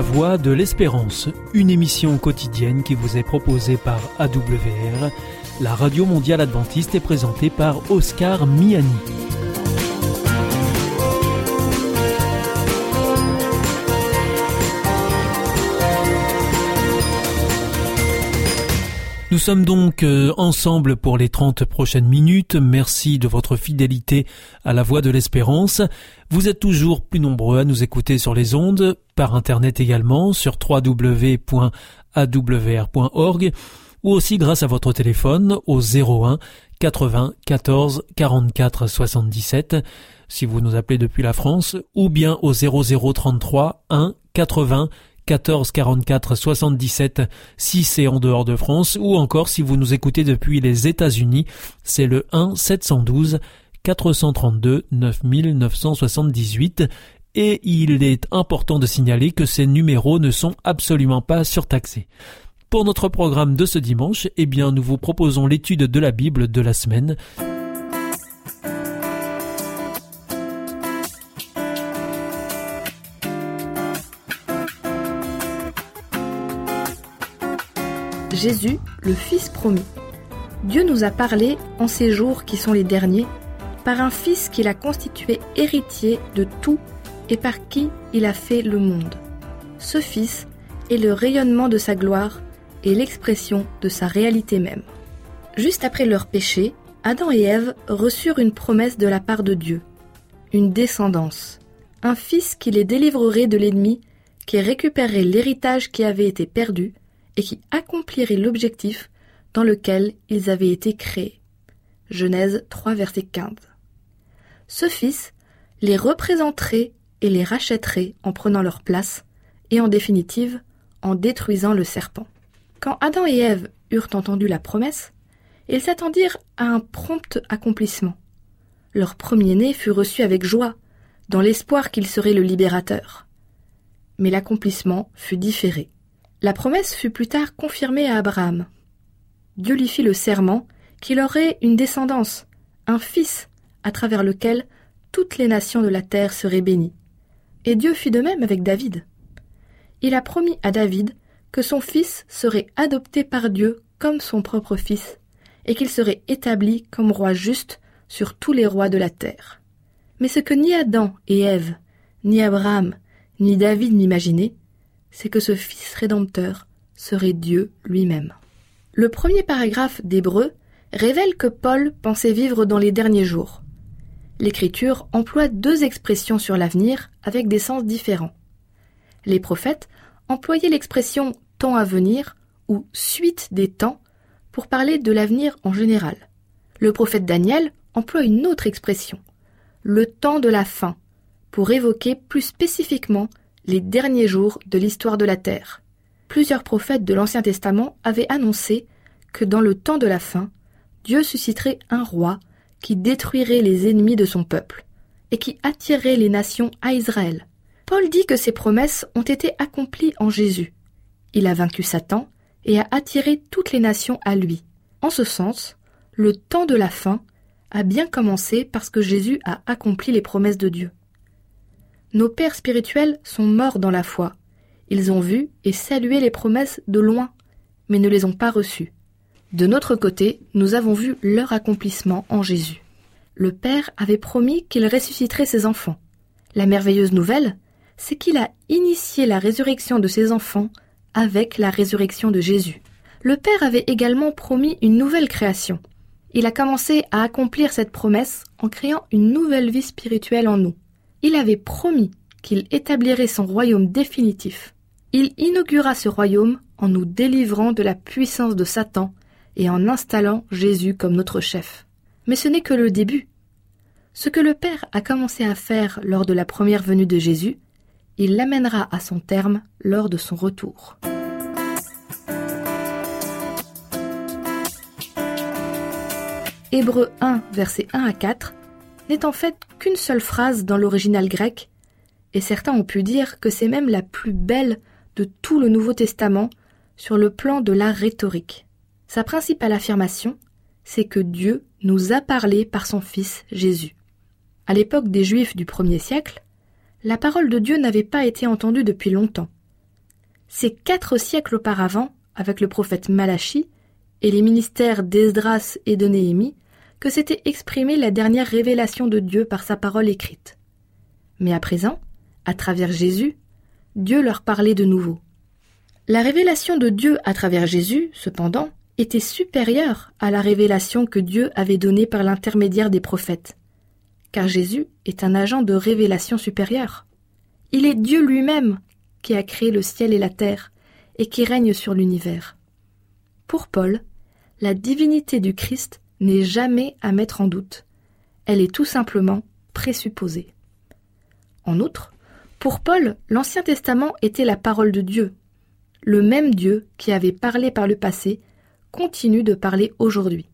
La Voix de l'Espérance, une émission quotidienne qui vous est proposée par AWR, la radio mondiale adventiste est présentée par Oscar Miani. Nous sommes donc euh, ensemble pour les 30 prochaines minutes. Merci de votre fidélité à la voix de l'espérance. Vous êtes toujours plus nombreux à nous écouter sur les ondes, par internet également, sur www.awr.org, ou aussi grâce à votre téléphone au 01 80 14 44 77 si vous nous appelez depuis la France, ou bien au 0033 1 80 14 44 77 si c'est en dehors de France ou encore si vous nous écoutez depuis les États-Unis, c'est le 1 712 432 9978 et il est important de signaler que ces numéros ne sont absolument pas surtaxés. Pour notre programme de ce dimanche, eh bien, nous vous proposons l'étude de la Bible de la semaine. Jésus, le Fils promis. Dieu nous a parlé en ces jours qui sont les derniers, par un Fils qu'il a constitué héritier de tout et par qui il a fait le monde. Ce Fils est le rayonnement de sa gloire et l'expression de sa réalité même. Juste après leur péché, Adam et Ève reçurent une promesse de la part de Dieu, une descendance, un Fils qui les délivrerait de l'ennemi, qui récupérerait l'héritage qui avait été perdu, et qui accomplirait l'objectif dans lequel ils avaient été créés. Genèse 3 verset 15. Ce Fils les représenterait et les rachèterait en prenant leur place et en définitive en détruisant le serpent. Quand Adam et Ève eurent entendu la promesse, ils s'attendirent à un prompt accomplissement. Leur premier-né fut reçu avec joie, dans l'espoir qu'il serait le libérateur. Mais l'accomplissement fut différé. La promesse fut plus tard confirmée à Abraham. Dieu lui fit le serment qu'il aurait une descendance, un fils, à travers lequel toutes les nations de la terre seraient bénies. Et Dieu fit de même avec David. Il a promis à David que son fils serait adopté par Dieu comme son propre fils, et qu'il serait établi comme roi juste sur tous les rois de la terre. Mais ce que ni Adam et Ève, ni Abraham, ni David n'imaginaient, c'est que ce Fils rédempteur serait Dieu lui-même. Le premier paragraphe d'Hébreu révèle que Paul pensait vivre dans les derniers jours. L'Écriture emploie deux expressions sur l'avenir avec des sens différents. Les prophètes employaient l'expression temps à venir ou suite des temps pour parler de l'avenir en général. Le prophète Daniel emploie une autre expression, le temps de la fin, pour évoquer plus spécifiquement les derniers jours de l'histoire de la terre. Plusieurs prophètes de l'Ancien Testament avaient annoncé que dans le temps de la fin, Dieu susciterait un roi qui détruirait les ennemis de son peuple et qui attirerait les nations à Israël. Paul dit que ces promesses ont été accomplies en Jésus. Il a vaincu Satan et a attiré toutes les nations à lui. En ce sens, le temps de la fin a bien commencé parce que Jésus a accompli les promesses de Dieu. Nos pères spirituels sont morts dans la foi. Ils ont vu et salué les promesses de loin, mais ne les ont pas reçues. De notre côté, nous avons vu leur accomplissement en Jésus. Le Père avait promis qu'il ressusciterait ses enfants. La merveilleuse nouvelle, c'est qu'il a initié la résurrection de ses enfants avec la résurrection de Jésus. Le Père avait également promis une nouvelle création. Il a commencé à accomplir cette promesse en créant une nouvelle vie spirituelle en nous il avait promis qu'il établirait son royaume définitif. Il inaugura ce royaume en nous délivrant de la puissance de Satan et en installant Jésus comme notre chef. Mais ce n'est que le début. Ce que le Père a commencé à faire lors de la première venue de Jésus, il l'amènera à son terme lors de son retour. Hébreux 1, versets 1 à 4 n'est en fait qu'une seule phrase dans l'original grec, et certains ont pu dire que c'est même la plus belle de tout le Nouveau Testament sur le plan de la rhétorique. Sa principale affirmation, c'est que Dieu nous a parlé par son Fils Jésus. À l'époque des Juifs du premier siècle, la parole de Dieu n'avait pas été entendue depuis longtemps. C'est quatre siècles auparavant, avec le prophète Malachi et les ministères d'Esdras et de Néhémie, que s'était exprimée la dernière révélation de Dieu par sa parole écrite. Mais à présent, à travers Jésus, Dieu leur parlait de nouveau. La révélation de Dieu à travers Jésus, cependant, était supérieure à la révélation que Dieu avait donnée par l'intermédiaire des prophètes, car Jésus est un agent de révélation supérieure. Il est Dieu lui-même qui a créé le ciel et la terre, et qui règne sur l'univers. Pour Paul, la divinité du Christ n'est jamais à mettre en doute. Elle est tout simplement présupposée. En outre, pour Paul, l'Ancien Testament était la parole de Dieu. Le même Dieu qui avait parlé par le passé continue de parler aujourd'hui.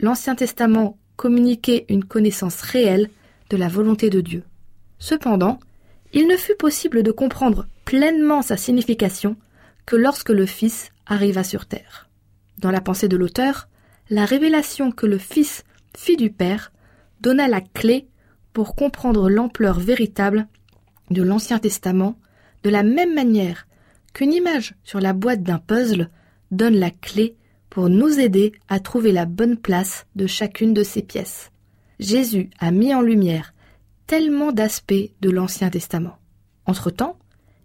L'Ancien Testament communiquait une connaissance réelle de la volonté de Dieu. Cependant, il ne fut possible de comprendre pleinement sa signification que lorsque le Fils arriva sur terre. Dans la pensée de l'auteur, la révélation que le Fils fit du Père donna la clé pour comprendre l'ampleur véritable de l'Ancien Testament, de la même manière qu'une image sur la boîte d'un puzzle donne la clé pour nous aider à trouver la bonne place de chacune de ces pièces. Jésus a mis en lumière tellement d'aspects de l'Ancien Testament. Entre-temps,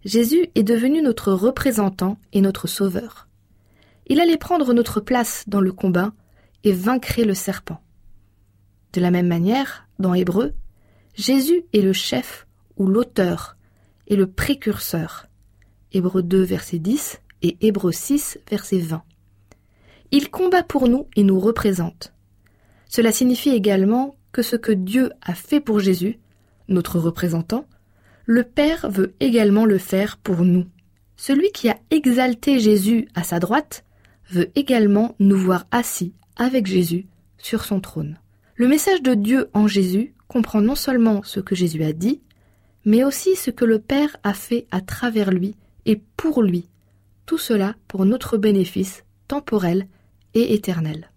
Jésus est devenu notre représentant et notre sauveur. Il allait prendre notre place dans le combat et le serpent. De la même manière, dans Hébreu, Jésus est le chef ou l'auteur et le précurseur. Hébreu 2 verset 10 et Hébreu 6 verset 20. Il combat pour nous et nous représente. Cela signifie également que ce que Dieu a fait pour Jésus, notre représentant, le Père veut également le faire pour nous. Celui qui a exalté Jésus à sa droite veut également nous voir assis avec Jésus sur son trône. Le message de Dieu en Jésus comprend non seulement ce que Jésus a dit, mais aussi ce que le Père a fait à travers lui et pour lui, tout cela pour notre bénéfice temporel et éternel.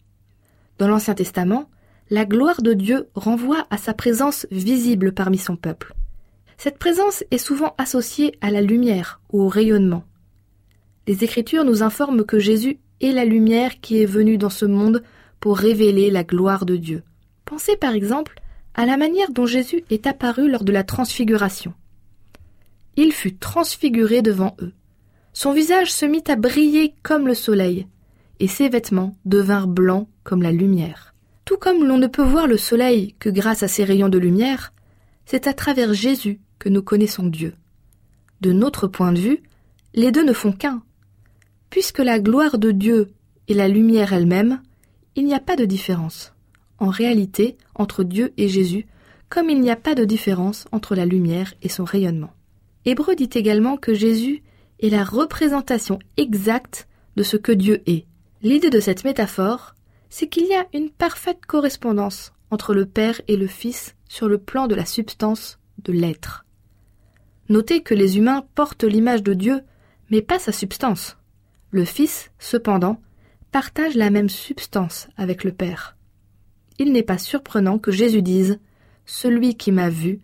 Dans l'Ancien Testament, la gloire de Dieu renvoie à sa présence visible parmi son peuple. Cette présence est souvent associée à la lumière ou au rayonnement. Les Écritures nous informent que Jésus est la lumière qui est venue dans ce monde pour révéler la gloire de Dieu. Pensez par exemple à la manière dont Jésus est apparu lors de la transfiguration. Il fut transfiguré devant eux. Son visage se mit à briller comme le soleil, et ses vêtements devinrent blancs comme la lumière. Tout comme l'on ne peut voir le soleil que grâce à ses rayons de lumière, c'est à travers Jésus que nous connaissons Dieu. De notre point de vue, les deux ne font qu'un. Puisque la gloire de Dieu est la lumière elle-même, il n'y a pas de différence, en réalité, entre Dieu et Jésus, comme il n'y a pas de différence entre la lumière et son rayonnement. Hébreu dit également que Jésus est la représentation exacte de ce que Dieu est. L'idée de cette métaphore, c'est qu'il y a une parfaite correspondance entre le Père et le Fils sur le plan de la substance de l'être. Notez que les humains portent l'image de Dieu, mais pas sa substance. Le Fils, cependant, partage la même substance avec le Père. Il n'est pas surprenant que Jésus dise Celui qui m'a vu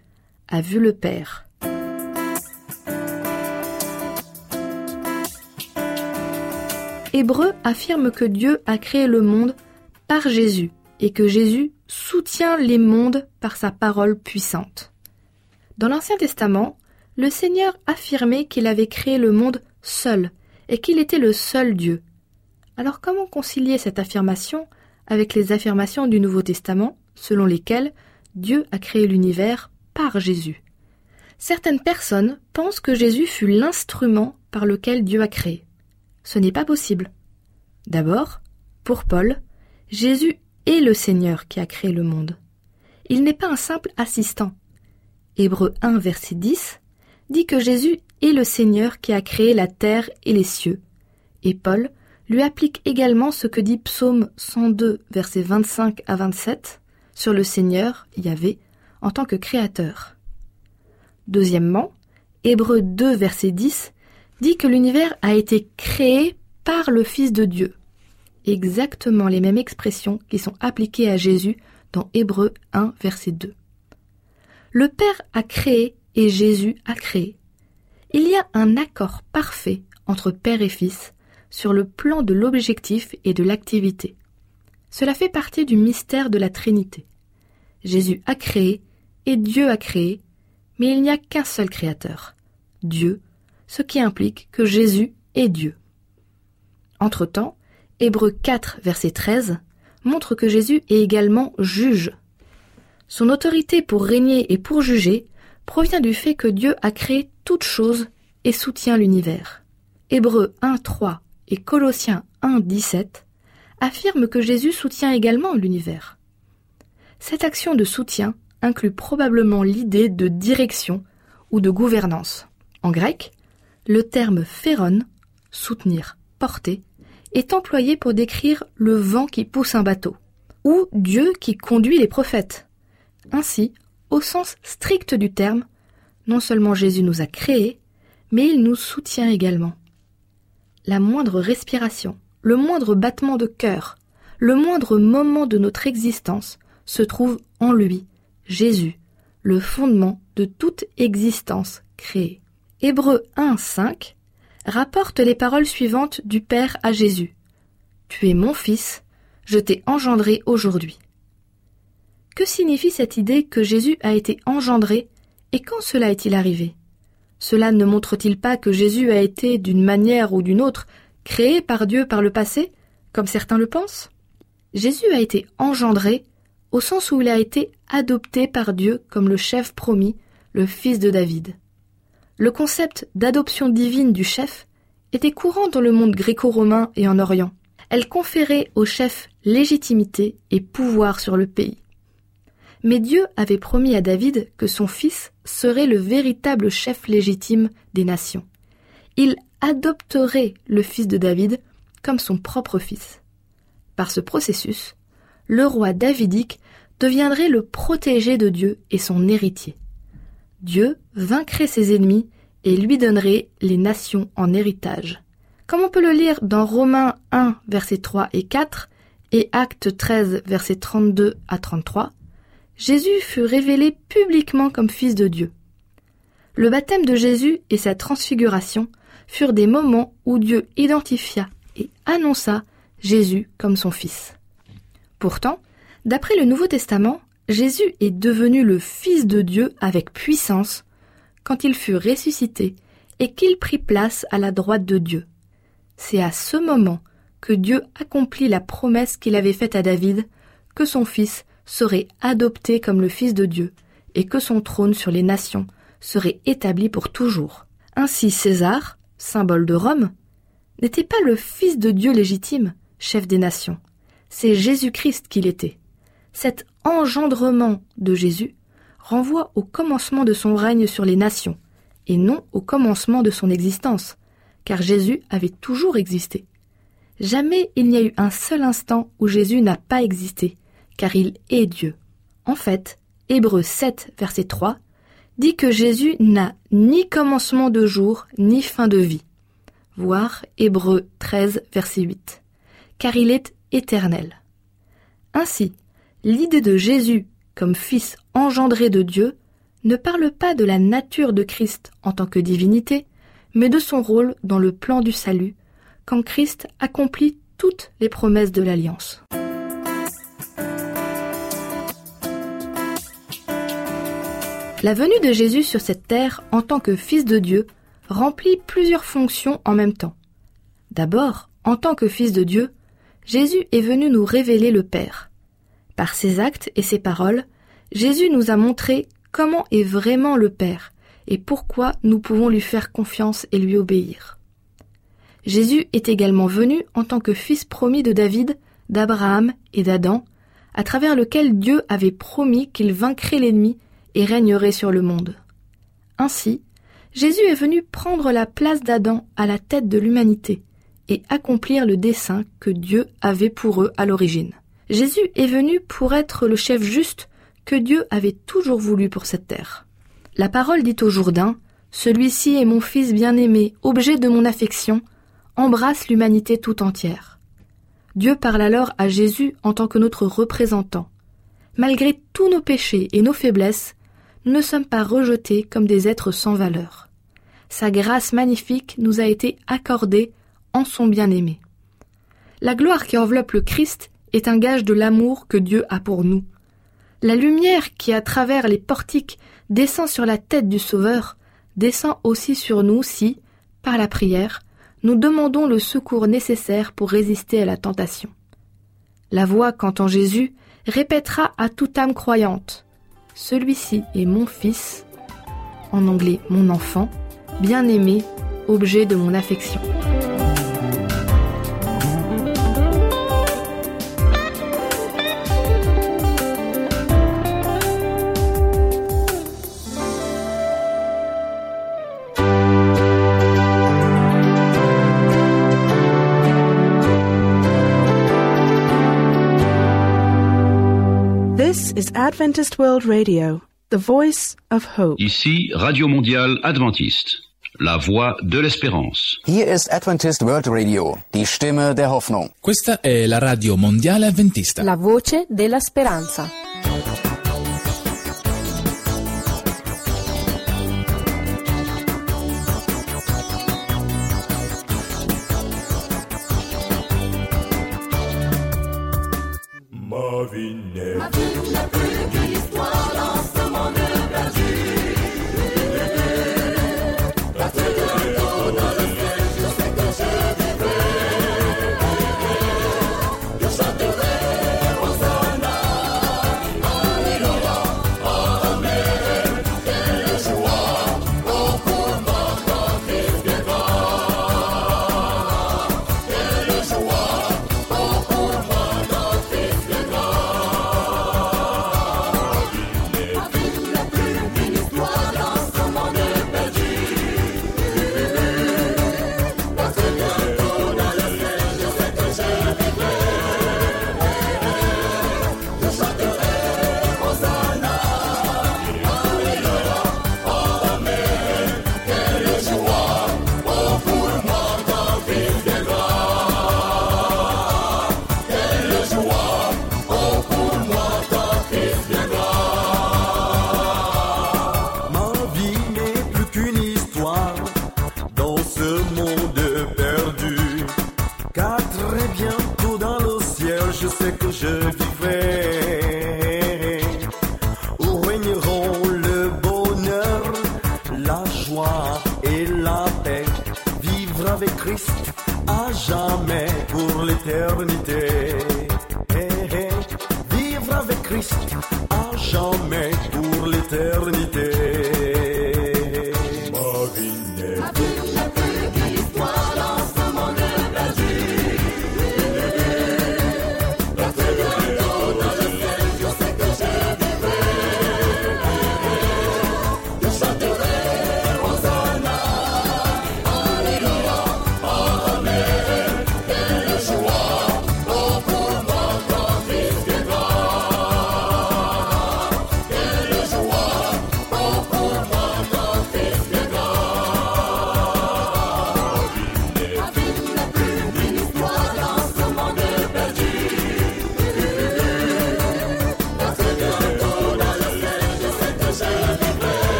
a vu le Père. Hébreu affirme que Dieu a créé le monde par Jésus et que Jésus soutient les mondes par sa parole puissante. Dans l'Ancien Testament, le Seigneur affirmait qu'il avait créé le monde seul et qu'il était le seul Dieu. Alors comment concilier cette affirmation avec les affirmations du Nouveau Testament selon lesquelles Dieu a créé l'univers par Jésus? Certaines personnes pensent que Jésus fut l'instrument par lequel Dieu a créé. Ce n'est pas possible. D'abord, pour Paul, Jésus est le Seigneur qui a créé le monde. Il n'est pas un simple assistant. Hébreu 1 verset 10 dit que Jésus est le Seigneur qui a créé la terre et les cieux. Et Paul lui applique également ce que dit Psaume 102, versets 25 à 27, sur le Seigneur, Yahvé, en tant que créateur. Deuxièmement, Hébreu 2, verset 10, dit que l'univers a été créé par le Fils de Dieu. Exactement les mêmes expressions qui sont appliquées à Jésus dans Hébreu 1, verset 2. Le Père a créé et Jésus a créé. Il y a un accord parfait entre père et fils sur le plan de l'objectif et de l'activité. Cela fait partie du mystère de la Trinité. Jésus a créé et Dieu a créé, mais il n'y a qu'un seul créateur, Dieu, ce qui implique que Jésus est Dieu. Entre-temps, Hébreu 4, verset 13 montre que Jésus est également juge. Son autorité pour régner et pour juger provient du fait que Dieu a créé toutes choses et soutient l'univers. Hébreux 1, 3 et Colossiens 1, 17 affirment que Jésus soutient également l'univers. Cette action de soutien inclut probablement l'idée de direction ou de gouvernance. En grec, le terme phéron, soutenir, porter, est employé pour décrire le vent qui pousse un bateau, ou Dieu qui conduit les prophètes. Ainsi, au sens strict du terme, non seulement Jésus nous a créés, mais il nous soutient également. La moindre respiration, le moindre battement de cœur, le moindre moment de notre existence se trouve en lui, Jésus, le fondement de toute existence créée. Hébreux 1, 5 rapporte les paroles suivantes du Père à Jésus. Tu es mon fils, je t'ai engendré aujourd'hui. Que signifie cette idée que Jésus a été engendré et quand cela est-il arrivé? Cela ne montre-t-il pas que Jésus a été, d'une manière ou d'une autre, créé par Dieu par le passé, comme certains le pensent? Jésus a été engendré au sens où il a été adopté par Dieu comme le chef promis, le fils de David. Le concept d'adoption divine du chef était courant dans le monde gréco-romain et en Orient. Elle conférait au chef légitimité et pouvoir sur le pays. Mais Dieu avait promis à David que son fils serait le véritable chef légitime des nations. Il adopterait le fils de David comme son propre fils. Par ce processus, le roi davidique deviendrait le protégé de Dieu et son héritier. Dieu vaincrait ses ennemis et lui donnerait les nations en héritage. Comme on peut le lire dans Romains 1, versets 3 et 4 et Actes 13, versets 32 à 33, Jésus fut révélé publiquement comme fils de Dieu. Le baptême de Jésus et sa transfiguration furent des moments où Dieu identifia et annonça Jésus comme son fils. Pourtant, d'après le Nouveau Testament, Jésus est devenu le Fils de Dieu avec puissance quand il fut ressuscité et qu'il prit place à la droite de Dieu. C'est à ce moment que Dieu accomplit la promesse qu'il avait faite à David, que son fils serait adopté comme le Fils de Dieu, et que son trône sur les nations serait établi pour toujours. Ainsi César, symbole de Rome, n'était pas le Fils de Dieu légitime, chef des nations, c'est Jésus-Christ qu'il était. Cet engendrement de Jésus renvoie au commencement de son règne sur les nations, et non au commencement de son existence, car Jésus avait toujours existé. Jamais il n'y a eu un seul instant où Jésus n'a pas existé, car il est Dieu. En fait, Hébreu 7, verset 3, dit que Jésus n'a ni commencement de jour, ni fin de vie. Voir Hébreu 13, verset 8. Car il est éternel. Ainsi, l'idée de Jésus comme Fils engendré de Dieu ne parle pas de la nature de Christ en tant que divinité, mais de son rôle dans le plan du salut, quand Christ accomplit toutes les promesses de l'Alliance. La venue de Jésus sur cette terre en tant que Fils de Dieu remplit plusieurs fonctions en même temps. D'abord, en tant que Fils de Dieu, Jésus est venu nous révéler le Père. Par ses actes et ses paroles, Jésus nous a montré comment est vraiment le Père et pourquoi nous pouvons lui faire confiance et lui obéir. Jésus est également venu en tant que fils promis de David, d'Abraham et d'Adam, à travers lequel Dieu avait promis qu'il vaincrait l'ennemi et régnerait sur le monde. Ainsi, Jésus est venu prendre la place d'Adam à la tête de l'humanité et accomplir le dessein que Dieu avait pour eux à l'origine. Jésus est venu pour être le chef juste que Dieu avait toujours voulu pour cette terre. La parole dit au Jourdain, Celui-ci est mon Fils bien-aimé, objet de mon affection, embrasse l'humanité tout entière. Dieu parle alors à Jésus en tant que notre représentant. Malgré tous nos péchés et nos faiblesses, ne sommes pas rejetés comme des êtres sans valeur. sa grâce magnifique nous a été accordée en son bien-aimé. La gloire qui enveloppe le Christ est un gage de l'amour que Dieu a pour nous. La lumière qui, à travers les portiques, descend sur la tête du Sauveur, descend aussi sur nous si, par la prière, nous demandons le secours nécessaire pour résister à la tentation. La voix qu'entend Jésus répétera à toute âme croyante Celui-ci est mon fils, en anglais mon enfant, bien-aimé, objet de mon affection. Adventist World Radio, the voice of hope. Ici Radio Mondiale Adventiste, la voix de l'espérance. Hier ist Adventist World Radio, die Stimme der Hoffnung. Questa è la radio mondiale avventista. La voce della speranza. Ma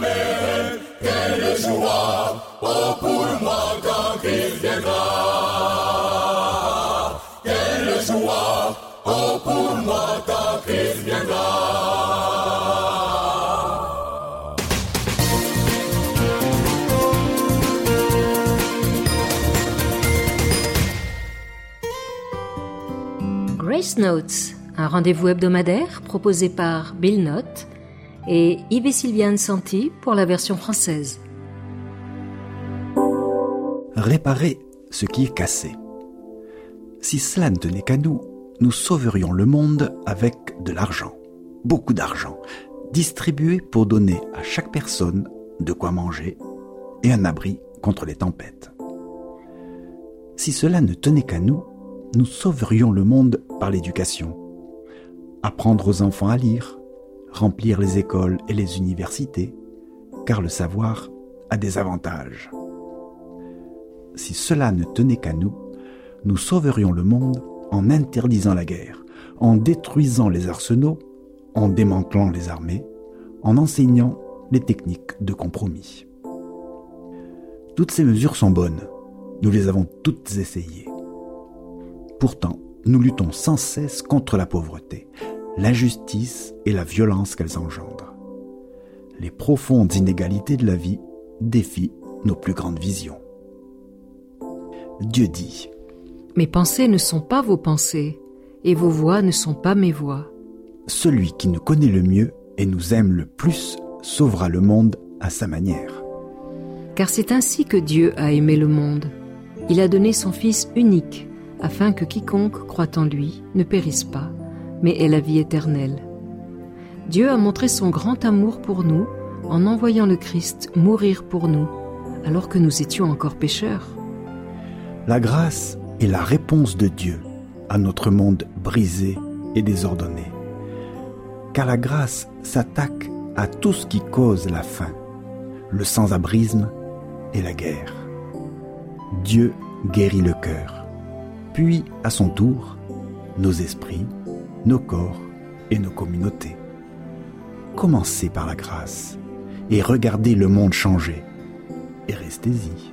Quelle joie, oh pour moi quand Christ viendra. Quelle joie, oh pour moi quand Christ viendra. Grace Notes, un rendez-vous hebdomadaire proposé par Bill Knott et Yves Sylviane Santi pour la version française. Réparer ce qui est cassé. Si cela ne tenait qu'à nous, nous sauverions le monde avec de l'argent, beaucoup d'argent, distribué pour donner à chaque personne de quoi manger et un abri contre les tempêtes. Si cela ne tenait qu'à nous, nous sauverions le monde par l'éducation. Apprendre aux enfants à lire, remplir les écoles et les universités, car le savoir a des avantages. Si cela ne tenait qu'à nous, nous sauverions le monde en interdisant la guerre, en détruisant les arsenaux, en démantelant les armées, en enseignant les techniques de compromis. Toutes ces mesures sont bonnes. Nous les avons toutes essayées. Pourtant, nous luttons sans cesse contre la pauvreté, l'injustice et la violence qu'elles engendrent. Les profondes inégalités de la vie défient nos plus grandes visions. Dieu dit Mes pensées ne sont pas vos pensées, et vos voix ne sont pas mes voix. Celui qui nous connaît le mieux et nous aime le plus sauvera le monde à sa manière. Car c'est ainsi que Dieu a aimé le monde. Il a donné son Fils unique, afin que quiconque croit en lui ne périsse pas, mais ait la vie éternelle. Dieu a montré son grand amour pour nous en envoyant le Christ mourir pour nous, alors que nous étions encore pécheurs. La grâce est la réponse de Dieu à notre monde brisé et désordonné. Car la grâce s'attaque à tout ce qui cause la faim, le sans-abrisme et la guerre. Dieu guérit le cœur, puis à son tour, nos esprits, nos corps et nos communautés. Commencez par la grâce et regardez le monde changer. Et restez-y.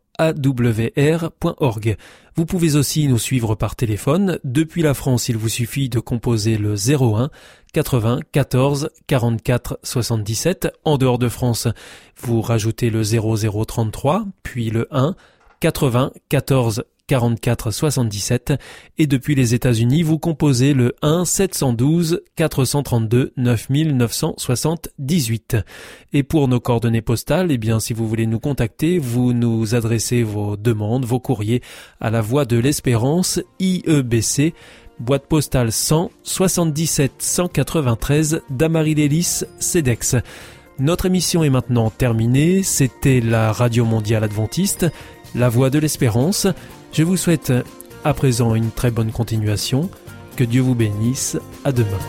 Vous pouvez aussi nous suivre par téléphone. Depuis la France, il vous suffit de composer le 01 80 14 44 77. En dehors de France, vous rajoutez le 0033, puis le 1 80 14 44 77 et depuis les États-Unis, vous composez le 1 712 432 9978. Et pour nos coordonnées postales, eh bien si vous voulez nous contacter, vous nous adressez vos demandes, vos courriers à la Voix de l'Espérance IEBC boîte postale 100 77 193 d'Amarie-Lélis CEDEX. Notre émission est maintenant terminée. C'était la Radio Mondiale Adventiste, la Voix de l'Espérance. Je vous souhaite à présent une très bonne continuation. Que Dieu vous bénisse. À demain.